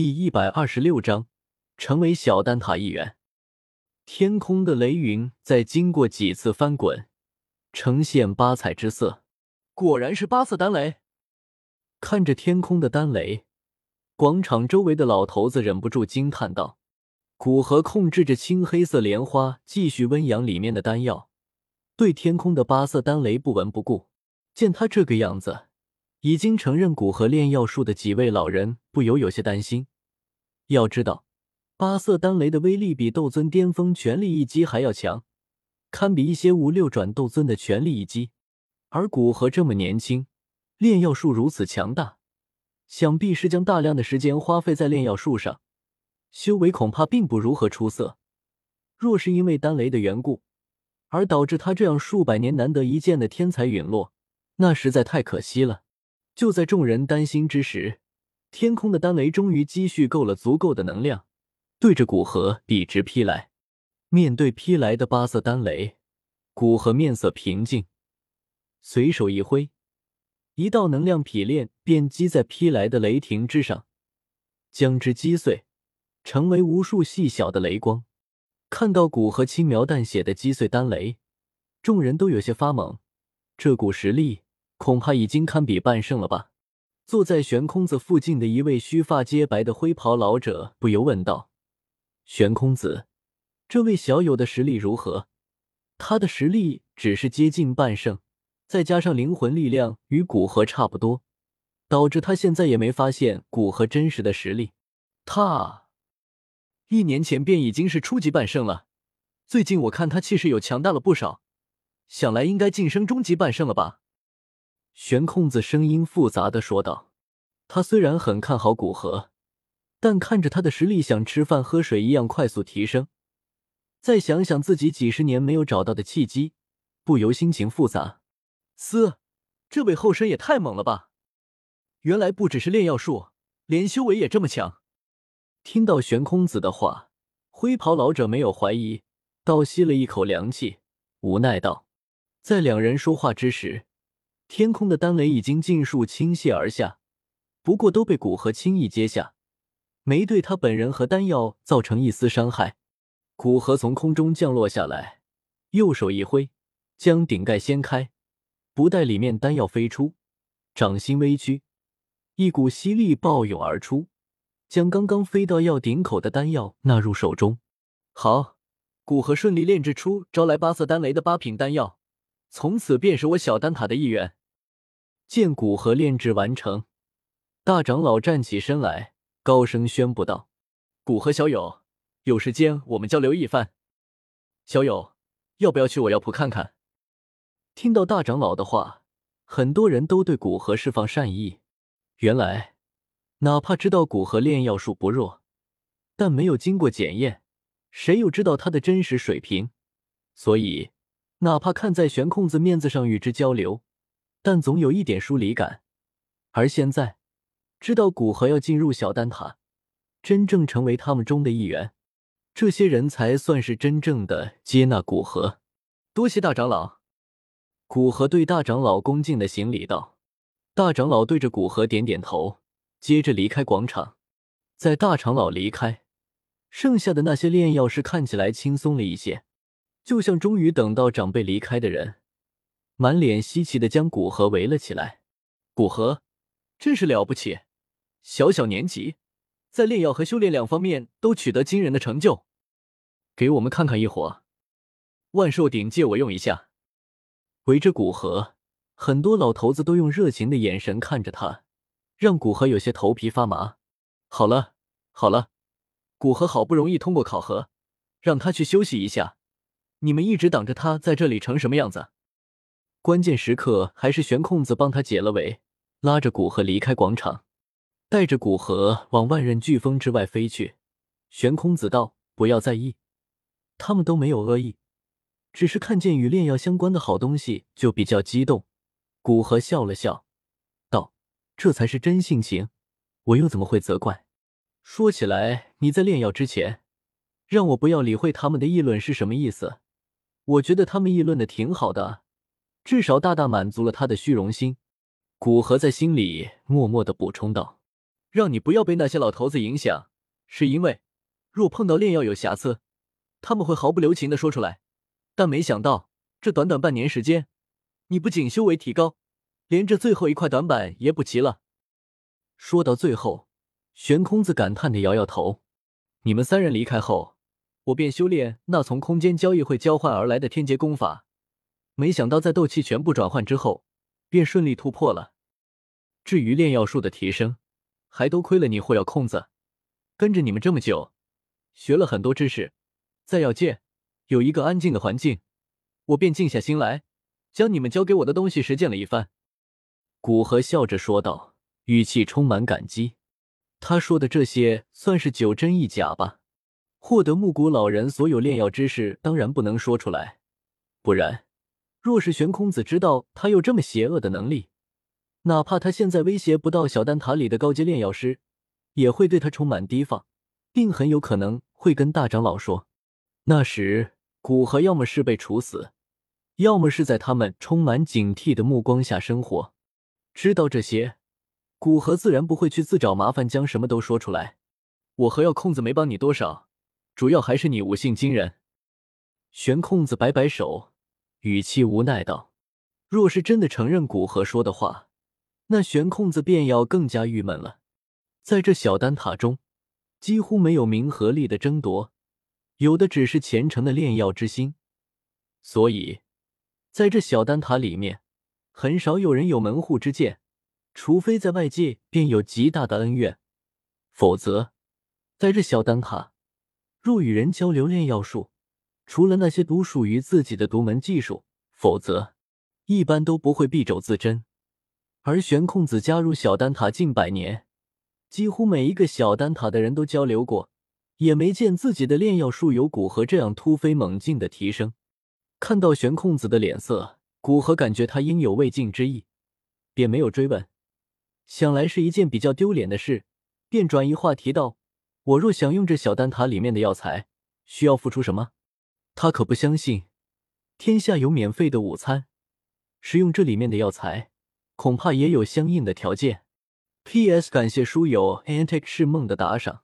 第一百二十六章，成为小丹塔一员。天空的雷云在经过几次翻滚，呈现八彩之色。果然是八色丹雷。看着天空的丹雷，广场周围的老头子忍不住惊叹道：“古河控制着青黑色莲花，继续温养里面的丹药，对天空的八色丹雷不闻不顾。见他这个样子。”已经承认古河炼药术的几位老人不由有些担心。要知道，八色丹雷的威力比斗尊巅峰全力一击还要强，堪比一些五六转斗尊的全力一击。而古河这么年轻，炼药术如此强大，想必是将大量的时间花费在炼药术上，修为恐怕并不如何出色。若是因为丹雷的缘故，而导致他这样数百年难得一见的天才陨落，那实在太可惜了。就在众人担心之时，天空的丹雷终于积蓄够了足够的能量，对着古河笔直劈来。面对劈来的八色丹雷，古河面色平静，随手一挥，一道能量劈链便击在劈来的雷霆之上，将之击碎，成为无数细小的雷光。看到古河轻描淡写的击碎丹雷，众人都有些发懵，这股实力。恐怕已经堪比半圣了吧？坐在悬空子附近的一位须发皆白的灰袍老者不由问道：“悬空子，这位小友的实力如何？”他的实力只是接近半圣，再加上灵魂力量与古河差不多，导致他现在也没发现古河真实的实力。他一年前便已经是初级半圣了，最近我看他气势又强大了不少，想来应该晋升中级半圣了吧？玄空子声音复杂的说道：“他虽然很看好古河，但看着他的实力，像吃饭喝水一样快速提升。再想想自己几十年没有找到的契机，不由心情复杂。嘶，这位后生也太猛了吧！原来不只是炼药术，连修为也这么强。”听到玄空子的话，灰袍老者没有怀疑，倒吸了一口凉气，无奈道：“在两人说话之时。”天空的丹雷已经尽数倾泻而下，不过都被古河轻易接下，没对他本人和丹药造成一丝伤害。古河从空中降落下来，右手一挥，将顶盖掀开，不待里面丹药飞出，掌心微屈，一股吸力暴涌而出，将刚刚飞到药顶口的丹药纳入手中。好，古河顺利炼制出招来八色丹雷的八品丹药，从此便是我小丹塔的一员。见古河炼制完成，大长老站起身来，高声宣布道：“古河小友，有时间我们交流一番。小友，要不要去我药铺看看？”听到大长老的话，很多人都对古河释放善意。原来，哪怕知道古河炼药术不弱，但没有经过检验，谁又知道他的真实水平？所以，哪怕看在悬空子面子上与之交流。但总有一点疏离感，而现在知道古河要进入小丹塔，真正成为他们中的一员，这些人才算是真正的接纳古河。多谢大长老。古河对大长老恭敬的行礼道。大长老对着古河点点头，接着离开广场。在大长老离开，剩下的那些炼药师看起来轻松了一些，就像终于等到长辈离开的人。满脸稀奇的将古河围了起来。古河真是了不起，小小年纪，在炼药和修炼两方面都取得惊人的成就。给我们看看一伙。万寿鼎借我用一下。围着古河，很多老头子都用热情的眼神看着他，让古河有些头皮发麻。好了好了，古河好不容易通过考核，让他去休息一下。你们一直挡着他在这里成什么样子？关键时刻，还是悬空子帮他解了围，拉着古河离开广场，带着古河往万仞飓风之外飞去。悬空子道：“不要在意，他们都没有恶意，只是看见与炼药相关的好东西就比较激动。”古河笑了笑，道：“这才是真性情，我又怎么会责怪？说起来，你在炼药之前，让我不要理会他们的议论是什么意思？我觉得他们议论的挺好的。”至少大大满足了他的虚荣心，古河在心里默默的补充道：“让你不要被那些老头子影响，是因为若碰到炼药有瑕疵，他们会毫不留情的说出来。但没想到，这短短半年时间，你不仅修为提高，连这最后一块短板也补齐了。说到最后，悬空子感叹的摇摇头。你们三人离开后，我便修炼那从空间交易会交换而来的天劫功法，没想到在斗气全部转换之后，便顺利突破了。至于炼药术的提升，还多亏了你霍药空子，跟着你们这么久，学了很多知识，在药界有一个安静的环境，我便静下心来，将你们教给我的东西实践了一番。古河笑着说道，语气充满感激。他说的这些算是九真一假吧？获得木谷老人所有炼药知识，当然不能说出来，不然，若是玄空子知道他有这么邪恶的能力，哪怕他现在威胁不到小丹塔里的高阶炼药师，也会对他充满提防，并很有可能会跟大长老说。那时，古河要么是被处死，要么是在他们充满警惕的目光下生活。知道这些。古河自然不会去自找麻烦，将什么都说出来。我和药空子没帮你多少，主要还是你悟性惊人。玄空子摆摆手，语气无奈道：“若是真的承认古河说的话，那悬空子便要更加郁闷了。在这小丹塔中，几乎没有名和利的争夺，有的只是虔诚的炼药之心。所以，在这小丹塔里面，很少有人有门户之见。”除非在外界便有极大的恩怨，否则，在这小丹塔，若与人交流炼药术，除了那些独属于自己的独门技术，否则一般都不会敝帚自珍。而玄空子加入小丹塔近百年，几乎每一个小丹塔的人都交流过，也没见自己的炼药术有古河这样突飞猛进的提升。看到玄空子的脸色，古河感觉他应有未尽之意，便没有追问。想来是一件比较丢脸的事，便转移话题道：“我若想用这小丹塔里面的药材，需要付出什么？”他可不相信天下有免费的午餐，食用这里面的药材，恐怕也有相应的条件。P.S. 感谢书友 Antic 是梦的打赏。